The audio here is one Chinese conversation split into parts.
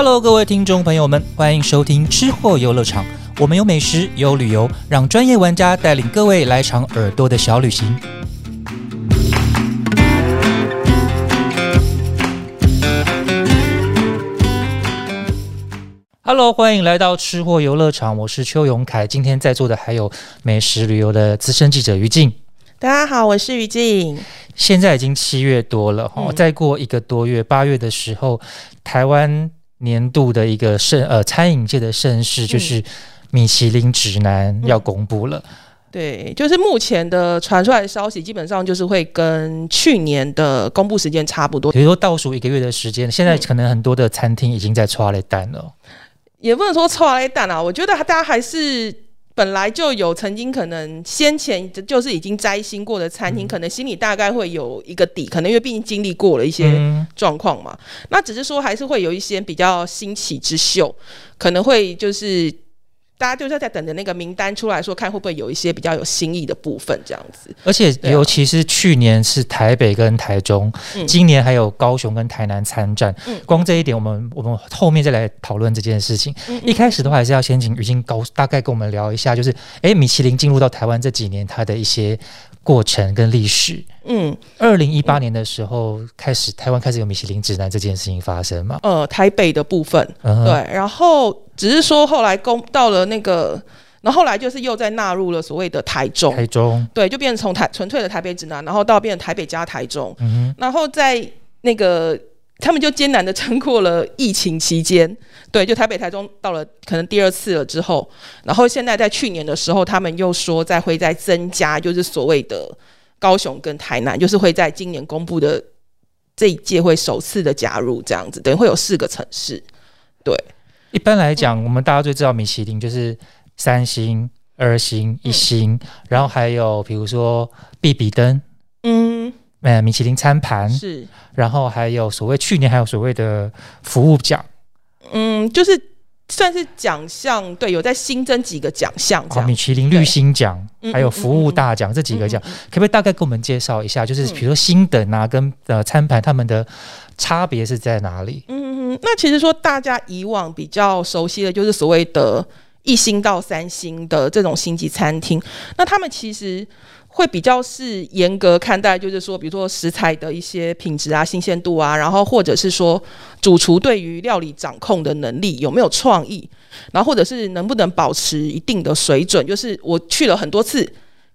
Hello，各位听众朋友们，欢迎收听吃货游乐场。我们有美食，有旅游，让专业玩家带领各位来场耳朵的小旅行。Hello，欢迎来到吃货游乐场，我是邱永凯。今天在座的还有美食旅游的资深记者于静。大家好，我是于静。现在已经七月多了哈，再过一个多月，八月的时候，台湾年度的一个盛呃餐饮界的盛事就是米其林指南要公布了。对，就是目前的传出来的消息，基本上就是会跟去年的公布时间差不多。比如说倒数一个月的时间，现在可能很多的餐厅已经在刷了单了。也不能说抓了单啊，我觉得大家还是。本来就有曾经可能先前就是已经摘星过的餐厅，可能心里大概会有一个底，可能因为毕竟经历过了一些状况嘛。那只是说还是会有一些比较新奇之秀，可能会就是。大家就是在等着那个名单出来说，看会不会有一些比较有新意的部分这样子。而且，尤其是去年是台北跟台中，今年还有高雄跟台南参战。嗯光这一点，我们我们后面再来讨论这件事情。一开始的话，还是要先请于静高大概跟我们聊一下，就是哎，米其林进入到台湾这几年，它的一些。过程跟历史，嗯，二零一八年的时候开始，台湾开始有米其林指南这件事情发生嘛？呃，台北的部分，对，然后只是说后来公到了那个，然后后来就是又在纳入了所谓的台中，台中，对，就变成从台纯粹的台北指南，然后到变成台北加台中，嗯然后在那个。他们就艰难的撑过了疫情期间，对，就台北、台中到了可能第二次了之后，然后现在在去年的时候，他们又说再会再增加，就是所谓的高雄跟台南，就是会在今年公布的这一届会首次的加入这样子，等于会有四个城市。对，一般来讲，我们大家最知道米其林就是三星、二星、一星，然后还有比如说必比登，嗯。呃，米其林餐盘是，然后还有所谓去年还有所谓的服务奖，嗯，就是算是奖项，对，有在新增几个奖项，啊，米其林绿星奖，还有服务大奖这几个奖，可不可以大概给我们介绍一下？就是比如说星等啊，跟呃餐盘他们的差别是在哪里？嗯嗯，那其实说大家以往比较熟悉的就是所谓的一星到三星的这种星级餐厅，那他们其实。会比较是严格看待，就是说，比如说食材的一些品质啊、新鲜度啊，然后或者是说主厨对于料理掌控的能力有没有创意，然后或者是能不能保持一定的水准，就是我去了很多次，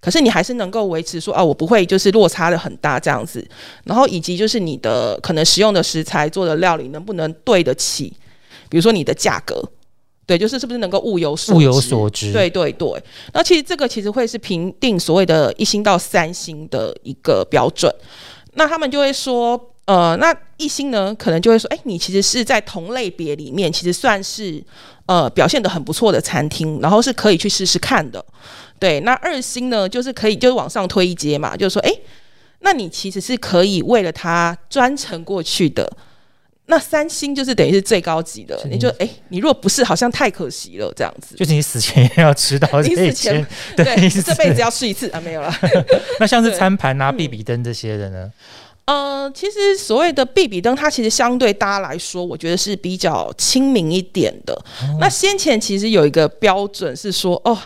可是你还是能够维持说啊，我不会就是落差的很大这样子，然后以及就是你的可能使用的食材做的料理能不能对得起，比如说你的价格。对，就是是不是能够物有所物有所值？对对对。那其实这个其实会是评定所谓的一星到三星的一个标准。那他们就会说，呃，那一星呢，可能就会说，哎，你其实是在同类别里面，其实算是呃表现的很不错的餐厅，然后是可以去试试看的。对，那二星呢，就是可以就是往上推一阶嘛，就是说，哎，那你其实是可以为了它专程过去的。那三星就是等于是最高级的，你就哎，你如果不是，好像太可惜了，这样子。就是你死前也要吃到 你死前 对，这辈子要试一次啊，没有了。那像是餐盘啊、比比灯这些的呢？呃，其实所谓的比比灯，它其实相对大家来说，我觉得是比较亲民一点的。那先前其实有一个标准是说，哦，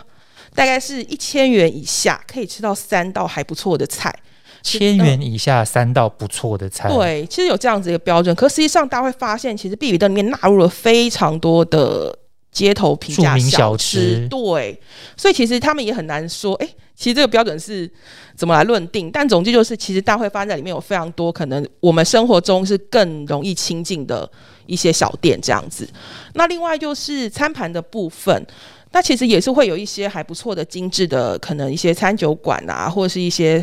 大概是一千元以下可以吃到三道还不错的菜。千元以下三道不错的菜，对，其实有这样子一个标准。可实际上，大家会发现，其实必比登里面纳入了非常多的街头平价小吃，对。所以其实他们也很难说，哎，其实这个标准是怎么来论定？但总之就是，其实大会发展里面有非常多可能我们生活中是更容易亲近的一些小店这样子。那另外就是餐盘的部分。那其实也是会有一些还不错的精致的，可能一些餐酒馆啊，或者是一些，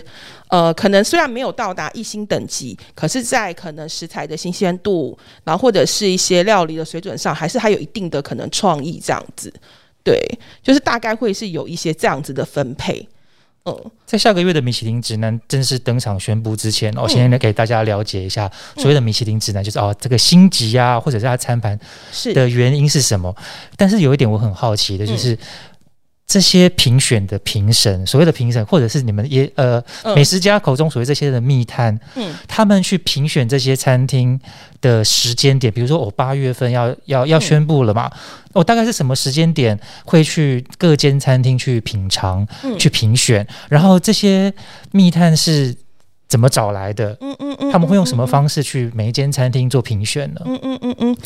呃，可能虽然没有到达一星等级，可是，在可能食材的新鲜度，然后或者是一些料理的水准上，还是还有一定的可能创意这样子。对，就是大概会是有一些这样子的分配。嗯，在下个月的米其林指南正式登场宣布之前，我先来给大家了解一下所谓的米其林指南，就是哦，这个星级啊，或者是它餐盘是。的原因是什么？但是有一点我很好奇的就是，这些评选的评审，所谓的评审，或者是你们也呃美食家口中所谓这些的密探，嗯，他们去评选这些餐厅的时间点，比如说我八月份要要要宣布了嘛，我大概是什么时间点会去各间餐厅去品尝、去评选，然后这些密探是。怎么找来的？嗯嗯嗯，他们会用什么方式去每一间餐厅做评选呢？嗯嗯嗯嗯，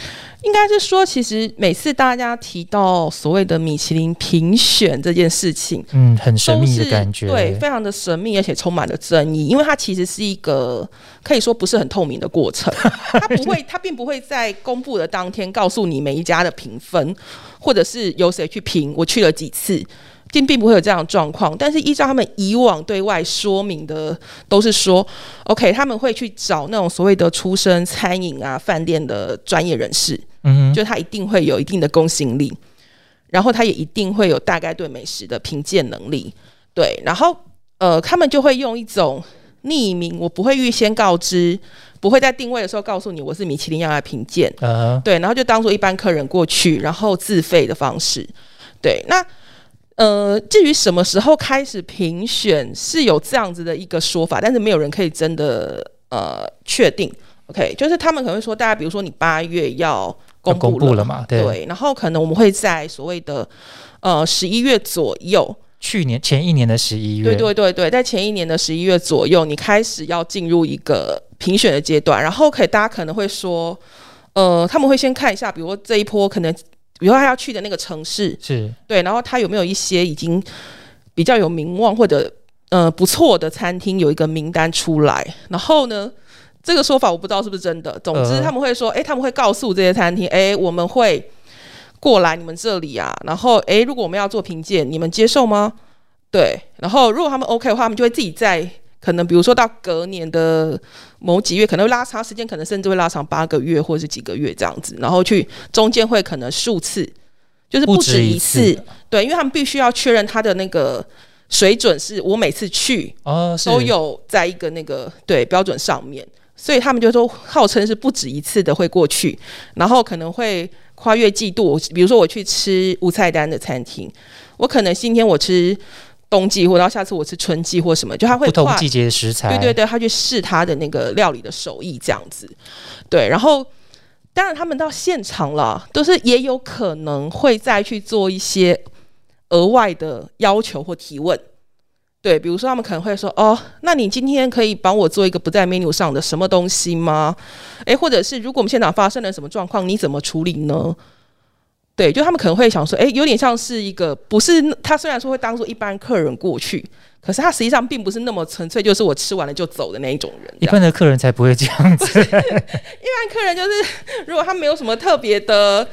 应该是说，其实每次大家提到所谓的米其林评选这件事情，嗯，很神秘的感觉，对，非常的神秘，而且充满了争议，因为它其实是一个可以说不是很透明的过程。它不会，它并不会在公布的当天告诉你每一家的评分，或者是由谁去评，我去了几次。并并不会有这样的状况，但是依照他们以往对外说明的，都是说，OK，他们会去找那种所谓的出身餐饮啊、饭店的专业人士，嗯，就他一定会有一定的公信力，然后他也一定会有大概对美食的评鉴能力，对，然后呃，他们就会用一种匿名，我不会预先告知，不会在定位的时候告诉你我是米其林要来评鉴，对，然后就当做一般客人过去，然后自费的方式，对，那。呃，至于什么时候开始评选，是有这样子的一个说法，但是没有人可以真的呃确定。OK，就是他们可能会说，大家比如说你八月要公布了嘛，对，然后可能我们会在所谓的呃十一月左右，去年前一年的十一月，对对对对，在前一年的十一月左右，你开始要进入一个评选的阶段，然后可以大家可能会说，呃，他们会先看一下，比如说这一波可能。比如他要去的那个城市是对，然后他有没有一些已经比较有名望或者呃不错的餐厅有一个名单出来，然后呢，这个说法我不知道是不是真的。总之他们会说，哎，他们会告诉这些餐厅，哎，我们会过来你们这里啊，然后哎，如果我们要做评鉴，你们接受吗？对，然后如果他们 OK 的话，他们就会自己在。可能比如说到隔年的某几月，可能会拉长时间，可能甚至会拉长八个月或者是几个月这样子，然后去中间会可能数次，就是不止一次，对，因为他们必须要确认他的那个水准是我每次去哦都有在一个那个对标准上面，所以他们就说号称是不止一次的会过去，然后可能会跨越季度，比如说我去吃无菜单的餐厅，我可能今天我吃。冬季，或到下次我吃春季或什么，就他会不同季节的食材，对对对，他去试他的那个料理的手艺这样子，对，然后当然他们到现场了，都是也有可能会再去做一些额外的要求或提问，对，比如说他们可能会说，哦，那你今天可以帮我做一个不在 menu 上的什么东西吗？诶，或者是如果我们现场发生了什么状况，你怎么处理呢？对，就他们可能会想说，哎，有点像是一个，不是他虽然说会当做一般客人过去，可是他实际上并不是那么纯粹，就是我吃完了就走的那一种人。一般的客人才不会这样子。一般客人就是，如果他没有什么特别的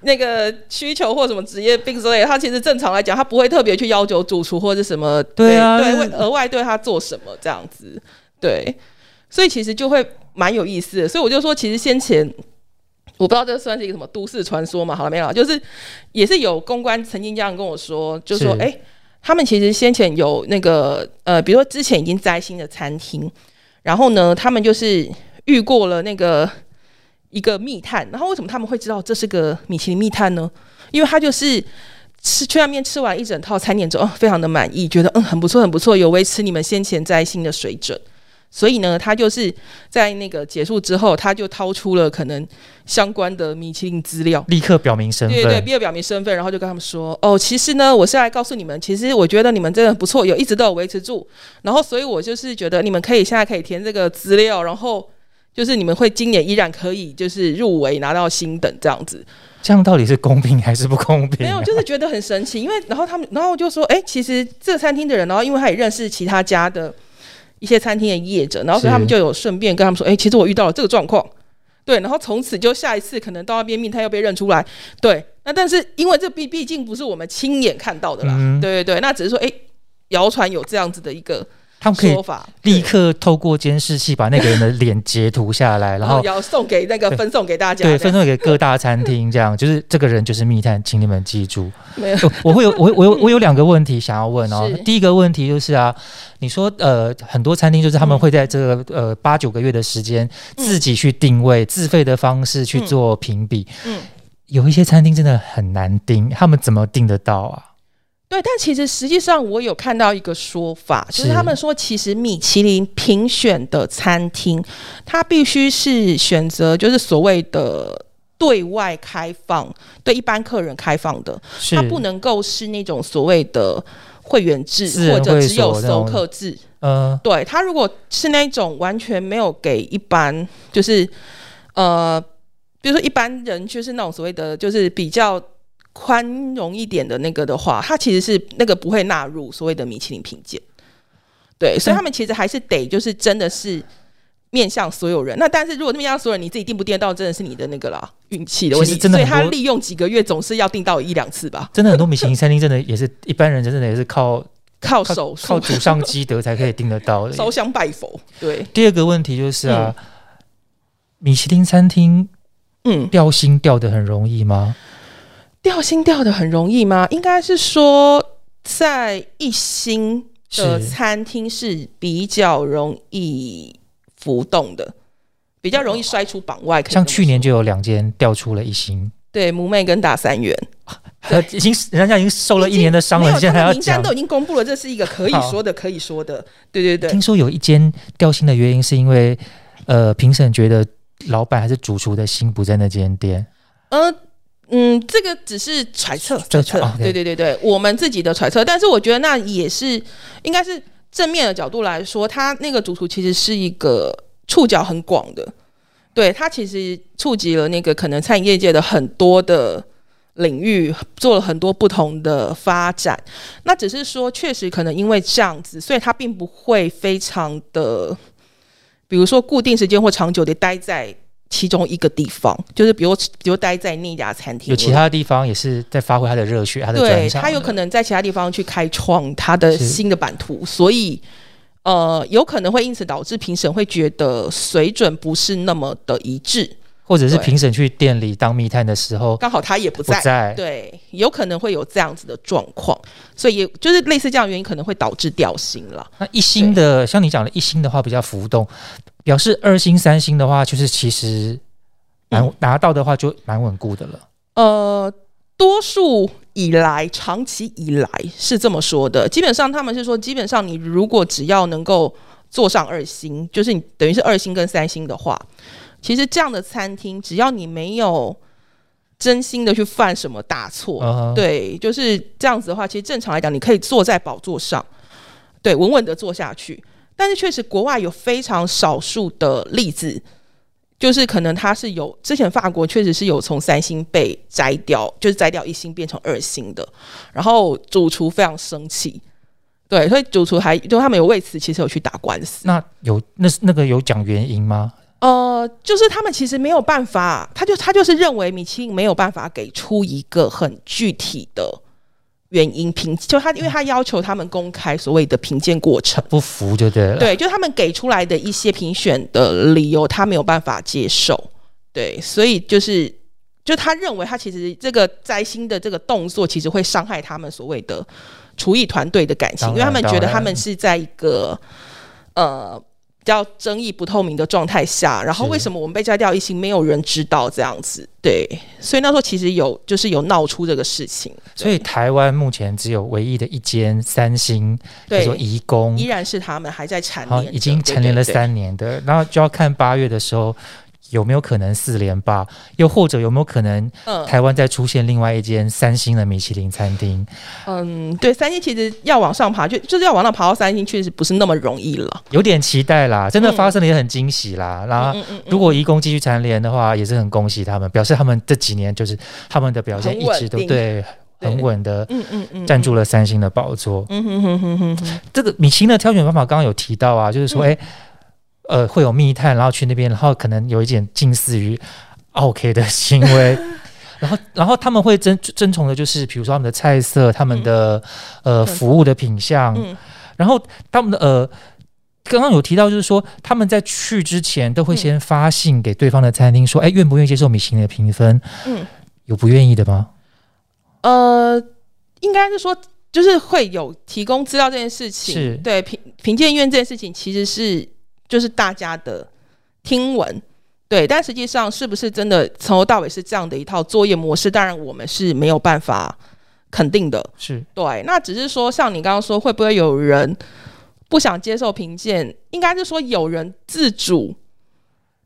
那个需求或什么职业病之类，他其实正常来讲，他不会特别去要求主厨或者什么，对啊，对，会额外对他做什么这样子。对，所以其实就会蛮有意思的。所以我就说，其实先前。我不知道这算是一个什么都市传说嘛？好了没有？就是也是有公关曾经这样跟我说，就说哎，他们其实先前有那个呃，比如说之前已经摘星的餐厅，然后呢，他们就是遇过了那个一个密探，然后为什么他们会知道这是个米其林密探呢？因为他就是吃去那边吃完一整套餐点之后，非常的满意，觉得嗯很不错很不错，有维持你们先前摘星的水准。所以呢，他就是在那个结束之后，他就掏出了可能相关的米其林资料，立刻表明身份。对对，立刻表明身份，然后就跟他们说：“哦，其实呢，我是来告诉你们，其实我觉得你们真的不错，有一直都有维持住。然后，所以我就是觉得你们可以现在可以填这个资料，然后就是你们会今年依然可以就是入围拿到星等这样子。这样到底是公平还是不公平？没有，就是觉得很神奇，因为然后他们然后就说：哎，其实这个餐厅的人，然后因为他也认识其他家的。”一些餐厅的业者，然后所以他们就有顺便跟他们说：“哎，其实我遇到了这个状况，对。”然后从此就下一次可能到那边命，他又被认出来，对。那但是因为这毕毕竟不是我们亲眼看到的啦，对对对。那只是说，哎，谣传有这样子的一个。他们可以立刻透过监视器把那个人的脸截图下来，然后要送给那个分送给大家，对，分送给各大餐厅，这样 就是这个人就是密探，请你们记住。没有，我会有我我有 我有两个问题想要问哦。第一个问题就是啊，你说呃很多餐厅就是他们会在这个呃八九个月的时间自己去定位，自费的方式去做评比。嗯，有一些餐厅真的很难定，他们怎么定得到啊？对，但其实实际上我有看到一个说法，就是他们说，其实米其林评选的餐厅，它必须是选择就是所谓的对外开放，对一般客人开放的，它不能够是那种所谓的会员制或者只有熟客制。嗯，对，它如果是那种完全没有给一般，就是呃，比如说一般人，就是那种所谓的就是比较。宽容一点的那个的话，它其实是那个不会纳入所谓的米其林评鉴，对，所以他们其实还是得就是真的是面向所有人。那但是如果面向所有人，你自己订不订到，真的是你的那个啦，运气的问题。所以他利用几个月总是要订到一两次吧。真的很多米其林餐厅，真的也是一般人真的也是靠靠手靠祖上积德才可以订得到的，烧香拜佛。对。第二个问题就是啊，米其林餐厅，嗯，掉星掉的很容易吗？掉星掉的很容易吗？应该是说，在一星的餐厅是比较容易浮动的，比较容易摔出榜外。像去年就有两间掉出了一星，对，母妹跟大三元，已经人家已经受了一年的伤了，现在要名单都已经公布了，这是一个可以说的，可以说的。对对对，听说有一间掉星的原因是因为，呃，评审觉得老板还是主厨的心不在那间店。呃。嗯，这个只是揣测，揣测，对对对对，我们自己的揣测。但是我觉得那也是应该是正面的角度来说，他那个主厨其实是一个触角很广的，对他其实触及了那个可能餐饮业界的很多的领域，做了很多不同的发展。那只是说，确实可能因为这样子，所以他并不会非常的，比如说固定时间或长久的待在。其中一个地方，就是比如比如待在那家餐厅，有其他地方也是在发挥他的热血，他的对他有可能在其他地方去开创他的新的版图，所以呃，有可能会因此导致评审会觉得水准不是那么的一致，或者是评审去店里当密探的时候，刚好他也不在，对，有可能会有这样子的状况，所以也就是类似这样原因，可能会导致掉星了。那一星的，像你讲的一星的话，比较浮动。表示二星、三星的话，就是其实蛮拿到的话就蛮稳固的了。呃，多数以来，长期以来是这么说的。基本上他们是说，基本上你如果只要能够坐上二星，就是你等于是二星跟三星的话，其实这样的餐厅，只要你没有真心的去犯什么大错，对，就是这样子的话，其实正常来讲，你可以坐在宝座上，对，稳稳的坐下去。但是确实，国外有非常少数的例子，就是可能它是有之前法国确实是有从三星被摘掉，就是摘掉一星变成二星的，然后主厨非常生气，对，所以主厨还就他们有为此其实有去打官司。那有那那个有讲原因吗？呃，就是他们其实没有办法，他就他就是认为米其林没有办法给出一个很具体的。原因评就他，因为他要求他们公开所谓的评鉴过程，不服就对了。对，就他们给出来的一些评选的理由，他没有办法接受。对，所以就是，就他认为他其实这个摘星的这个动作，其实会伤害他们所谓的厨艺团队的感情，因为他们觉得他们是在一个呃。比较争议不透明的状态下，然后为什么我们被摘掉一星，没有人知道这样子？对，所以那时候其实有就是有闹出这个事情。所以台湾目前只有唯一的一间三星，对，说移工依然是他们还在蝉联，已经蝉联了三年的，然后就要看八月的时候。有没有可能四连霸？又或者有没有可能台湾再出现另外一间三星的米其林餐厅？嗯，对，三星其实要往上爬，就就是要往上爬到三星，确实不是那么容易了。有点期待啦，真的发生了也很惊喜啦。然后，如果移工继续蝉联的话，也是很恭喜他们，表示他们这几年就是他们的表现一直都对很稳的，嗯嗯嗯，站住了三星的宝座。嗯哼哼哼哼，这个米其林的挑选方法刚刚有提到啊，就是说，哎。呃，会有密探，然后去那边，然后可能有一点近似于 OK 的行为，然后，然后他们会争争宠的，就是比如说他们的菜色，他们的呃服务的品相，然后他们的呃，刚刚有提到，就是说他们在去之前都会先发信给对方的餐厅，说，哎，愿不愿意接受米其林的评分？嗯，有不愿意的吗？呃，应该是说，就是会有提供资料这件事情，是。对评评鉴院这件事情，其实是。就是大家的听闻，对，但实际上是不是真的从头到尾是这样的一套作业模式？当然，我们是没有办法肯定的，是对。那只是说，像你刚刚说，会不会有人不想接受评鉴？应该是说有人自主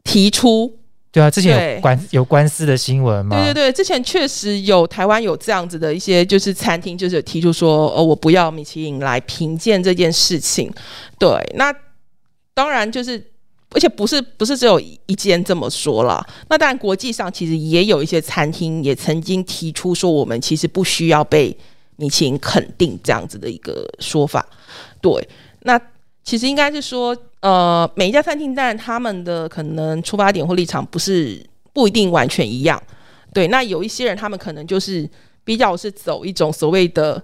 提出。对啊，之前有官有官司的新闻嘛？对对对，之前确实有台湾有这样子的一些，就是餐厅就是提出说，哦，我不要米其林来评鉴这件事情。对，那当然就是，而且不是不是只有一间这么说了。那当然，国际上其实也有一些餐厅也曾经提出说，我们其实不需要被米其林肯定这样子的一个说法。对，那其实应该是说。呃，每一家餐厅，当然他们的可能出发点或立场不是不一定完全一样。对，那有一些人，他们可能就是比较是走一种所谓的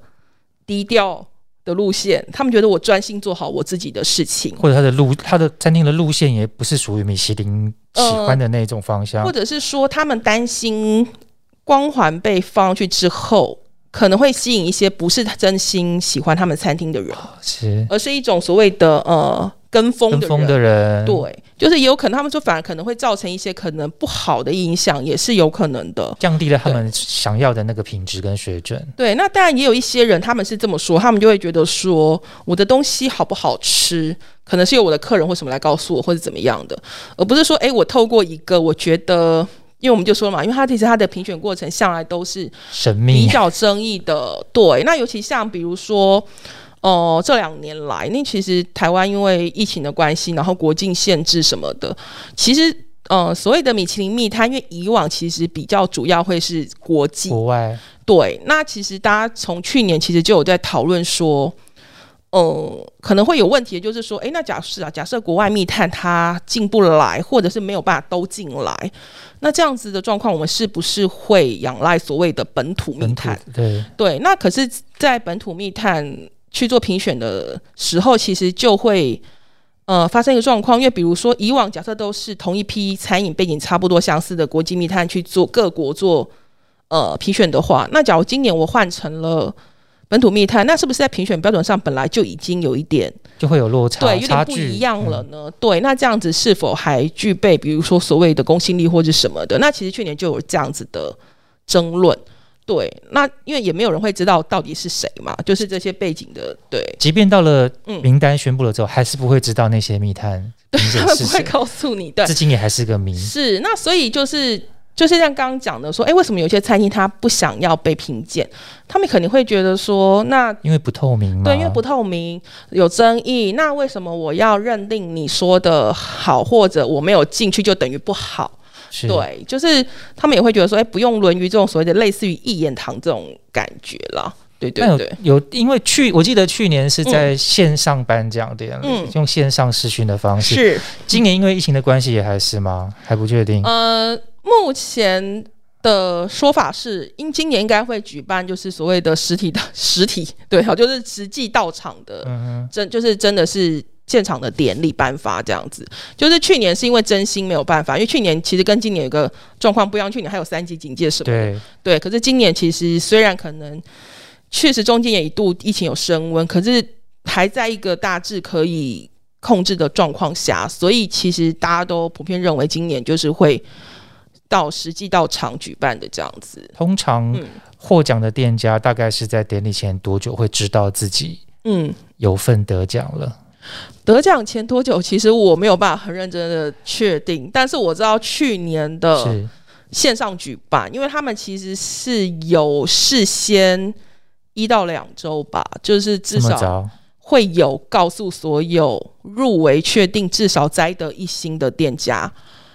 低调的路线，他们觉得我专心做好我自己的事情，或者他的路，他的餐厅的路线也不是属于米其林喜欢的那种方向，或者是说他们担心光环被放上去之后，可能会吸引一些不是真心喜欢他们餐厅的人，是，而是一种所谓的呃。跟风的人，对，就是也有可能，他们说反而可能会造成一些可能不好的影响，也是有可能的，降低了他们想要的那个品质跟水准。对，那当然也有一些人，他们是这么说，他们就会觉得说，我的东西好不好吃，可能是由我的客人或什么来告诉我，或者怎么样的，而不是说，哎，我透过一个，我觉得，因为我们就说了嘛，因为他其实他的评选过程向来都是神秘、比较争议的。对，那尤其像比如说。哦，这两年来，那其实台湾因为疫情的关系，然后国境限制什么的，其实，呃，所谓的米其林密探，因为以往其实比较主要会是国际国外，对，那其实大家从去年其实就有在讨论说，呃，可能会有问题，就是说，哎，那假设啊，假设国外密探他进不来，或者是没有办法都进来，那这样子的状况，我们是不是会仰赖所谓的本土密探？对对，那可是，在本土密探。去做评选的时候，其实就会呃发生一个状况，因为比如说以往假设都是同一批餐饮背景差不多相似的国际密探去做各国做呃评选的话，那假如今年我换成了本土密探，那是不是在评选标准上本来就已经有一点就会有落差，对，有点不一样了呢？对，那这样子是否还具备比如说所谓的公信力或者什么的？那其实去年就有这样子的争论。对，那因为也没有人会知道到底是谁嘛，就是这些背景的。对，即便到了名单宣布了之后，还是不会知道那些密探，对，他们不会告诉你。对，至今也还是个谜。是，那所以就是就是像刚刚讲的说，哎，为什么有些餐厅他不想要被评鉴？他们肯定会觉得说，那因为不透明嘛，对，因为不透明有争议。那为什么我要认定你说的好，或者我没有进去就等于不好？对，就是他们也会觉得说，哎，不用沦于这种所谓的类似于一言堂这种感觉了。对对对，有因为去，我记得去年是在线上颁奖典礼，用线上视讯的方式。是，今年因为疫情的关系也还是吗？还不确定。呃，目前的说法是，因今年应该会举办，就是所谓的实体的实体，对，好，就是实际到场的，嗯真就是真的是。现场的典礼颁发这样子，就是去年是因为真心没有办法，因为去年其实跟今年有个状况不一样，去年还有三级警戒什么的，对，可是今年其实虽然可能确实中间也一度疫情有升温，可是还在一个大致可以控制的状况下，所以其实大家都普遍认为今年就是会到实际到场举办的这样子。通常获奖的店家大概是在典礼前多久会知道自己嗯。有份得奖了？得奖前多久？其实我没有办法很认真的确定，但是我知道去年的线上举办，因为他们其实是有事先一到两周吧，就是至少会有告诉所有入围确定至少摘得一星的店家，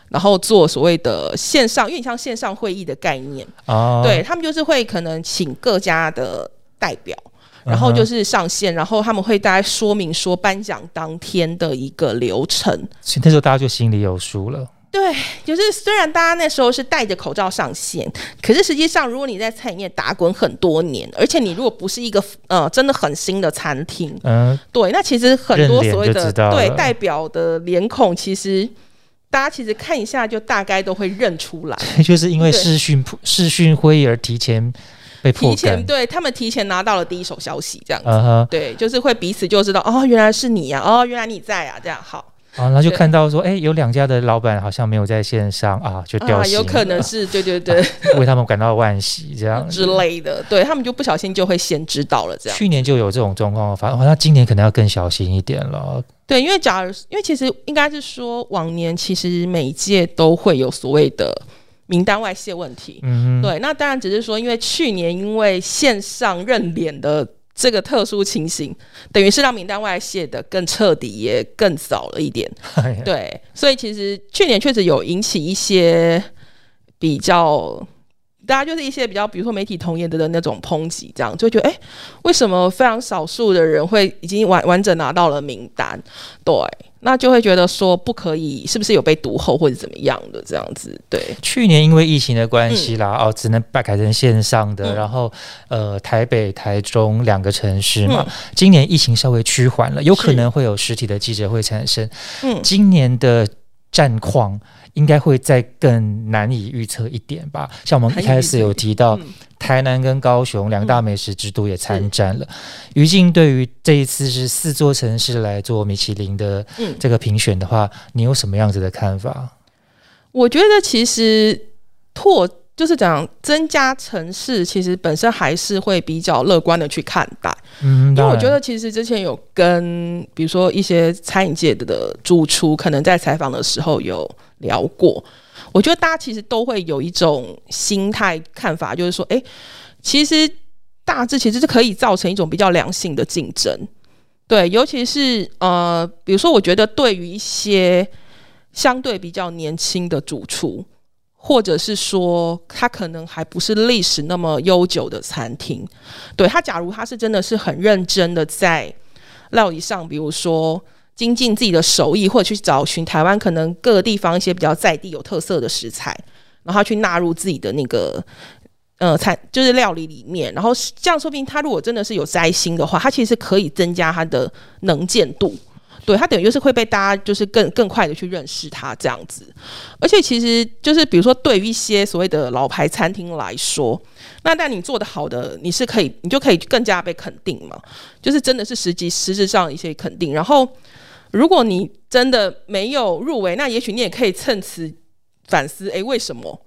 然后做所谓的线上，因为你像线上会议的概念啊，对他们就是会可能请各家的代表。然后就是上线，然后他们会大概说明说颁奖当天的一个流程。所以那时候大家就心里有数了。对，就是虽然大家那时候是戴着口罩上线，可是实际上如果你在餐饮业打滚很多年，而且你如果不是一个呃真的很新的餐厅，嗯，对，那其实很多所谓的对代表的脸孔，其实大家其实看一下就大概都会认出来。就是因为视讯视讯会议而提前。提前对他们提前拿到了第一手消息，这样子，对，就是会彼此就知道哦，原来是你呀，哦，原来你在啊，这样。好。然后就看到说，哎，有两家的老板好像没有在线上啊，就掉线有可能是对对 对，为他们感到惋惜这样。之类的，对他们就不小心就会先知道了这样。去年就有这种状况，反正好像今年可能要更小心一点了。对，因为假如因为其实应该是说，往年其实每一届都会有所谓的名单外泄问题。嗯，对，那当然只是说，因为去年因为线上认脸的。这个特殊情形，等于是让名单外泄的更彻底，也更早了一点。对，所以其实去年确实有引起一些比较。大家就是一些比较，比如说媒体同业的的那种抨击，这样就觉得，哎，为什么非常少数的人会已经完完整拿到了名单？对，那就会觉得说不可以，是不是有被读后或者怎么样的这样子？对，去年因为疫情的关系啦，哦，只能改成线上的，然后呃，台北、台中两个城市嘛，今年疫情稍微趋缓了，有可能会有实体的记者会产生。嗯，今年的战况。应该会再更难以预测一点吧。像我们一开始有提到，台南跟高雄两大美食之都也参战了。于静对于这一次是四座城市来做米其林的这个评选的话，你有什么样子的看法？我觉得其实拓就是讲增加城市，其实本身还是会比较乐观的去看待。嗯，因为我觉得其实之前有跟比如说一些餐饮界的主厨，可能在采访的时候有。聊过，我觉得大家其实都会有一种心态看法，就是说，哎，其实大致其实是可以造成一种比较良性的竞争，对，尤其是呃，比如说，我觉得对于一些相对比较年轻的主厨，或者是说他可能还不是历史那么悠久的餐厅，对他，假如他是真的是很认真的在料理上，比如说。精进自己的手艺，或者去找寻台湾可能各个地方一些比较在地有特色的食材，然后去纳入自己的那个呃餐就是料理里面，然后这样说不定他如果真的是有摘星的话，他其实可以增加他的能见度。对他等于就是会被大家就是更更快的去认识他这样子，而且其实就是比如说对于一些所谓的老牌餐厅来说，那但你做的好的，你是可以你就可以更加被肯定嘛，就是真的是实际实质上一些肯定，然后。如果你真的没有入围，那也许你也可以趁此反思：哎，为什么？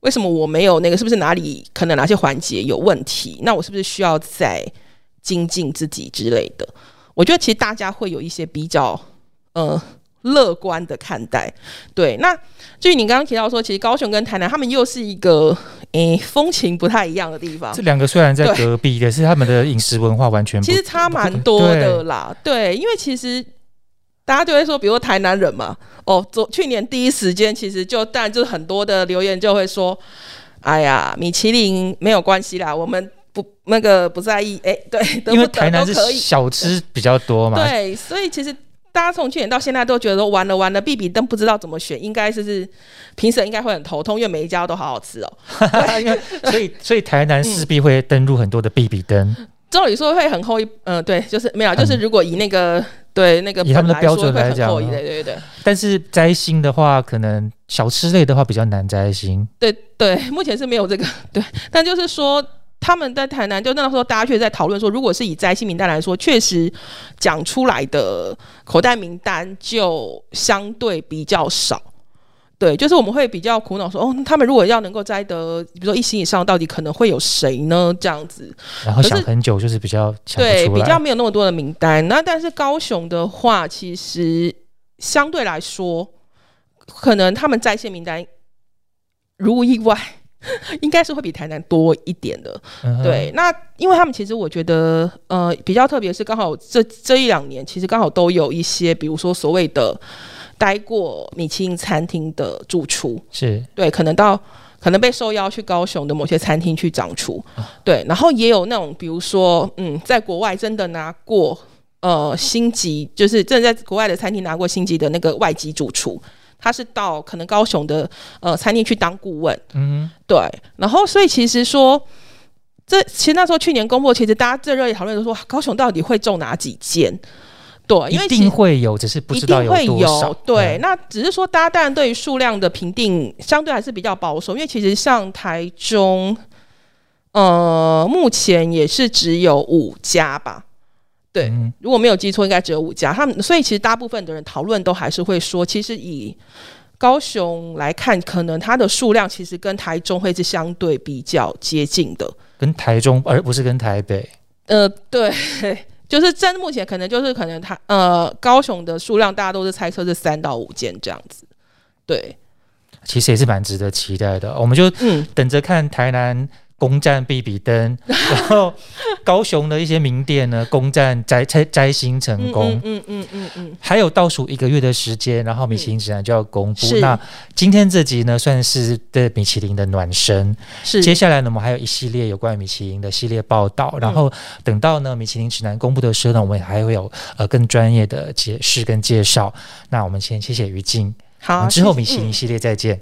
为什么我没有那个？是不是哪里可能哪些环节有问题？那我是不是需要再精进自己之类的？我觉得其实大家会有一些比较呃乐观的看待。对，那至于你刚刚提到说，其实高雄跟台南他们又是一个诶风情不太一样的地方。这两个虽然在隔壁，可是他们的饮食文化完全 其实差蛮多的啦。对，因为其实。大家就会说，比如台南人嘛，哦，昨去年第一时间，其实就当然就是很多的留言就会说，哎呀，米其林没有关系啦，我们不那个不在意，哎，对，因为台南是小吃比较多嘛，对，所以其实大家从去年到现在都觉得完了完了，必比登不知道怎么选，应该是是评审应该会很头痛，因为每一家都好好吃哦，所以所以台南势必会登入很多的必比登。照理说会很厚一，嗯，对，就是没有，就是如果以那个对那个以他们的标准来讲，对对对。但是摘星的话，可能小吃类的话比较难摘星。对对，目前是没有这个对，但就是说他们在台南，就那时候大家却在讨论说，如果是以摘星名单来说，确实讲出来的口袋名单就相对比较少。对，就是我们会比较苦恼说，哦，他们如果要能够摘得，比如说一星以上，到底可能会有谁呢？这样子，然后想很久，就是比较对，比较没有那么多的名单。那但是高雄的话，其实相对来说，可能他们在线名单，如无意外，应该是会比台南多一点的。对，那因为他们其实我觉得，呃，比较特别是刚好这这一两年，其实刚好都有一些，比如说所谓的。待过米其林餐厅的主厨是。对，可能到可能被受邀去高雄的某些餐厅去掌厨，对，然后也有那种比如说，嗯，在国外真的拿过呃星级，就是真的在国外的餐厅拿过星级的那个外籍主厨，他是到可能高雄的呃餐厅去当顾问，嗯，对，然后所以其实说，这其实那时候去年公布，其实大家最热烈讨论的说，高雄到底会中哪几间？对，因为一定会有，只是不知道有多少。对，那只是说，大家当然对于数量的评定相对还是比较保守，因为其实像台中，呃，目前也是只有五家吧。对，如果没有记错，应该只有五家。他们所以其实大部分的人讨论都还是会说，其实以高雄来看，可能它的数量其实跟台中会是相对比较接近的，跟台中而不是跟台北。呃，对，就是在目前可能就是可能它呃高雄的数量，大家都是猜测是三到五间这样子。对，其实也是蛮值得期待的。我们就嗯等着看台南。攻占比比登，然后高雄的一些名店呢，攻占摘摘摘星成功。嗯嗯嗯嗯，还有倒数一个月的时间，然后米其林指南就要公布。那今天这集呢，算是对米其林的暖身。是，接下来呢，我们还有一系列有关于米其林的系列报道。然后等到呢米其林指南公布的时候呢，我们还会有呃更专业的解释跟介绍。那我们先谢谢于静，好，之后米其林系列再见。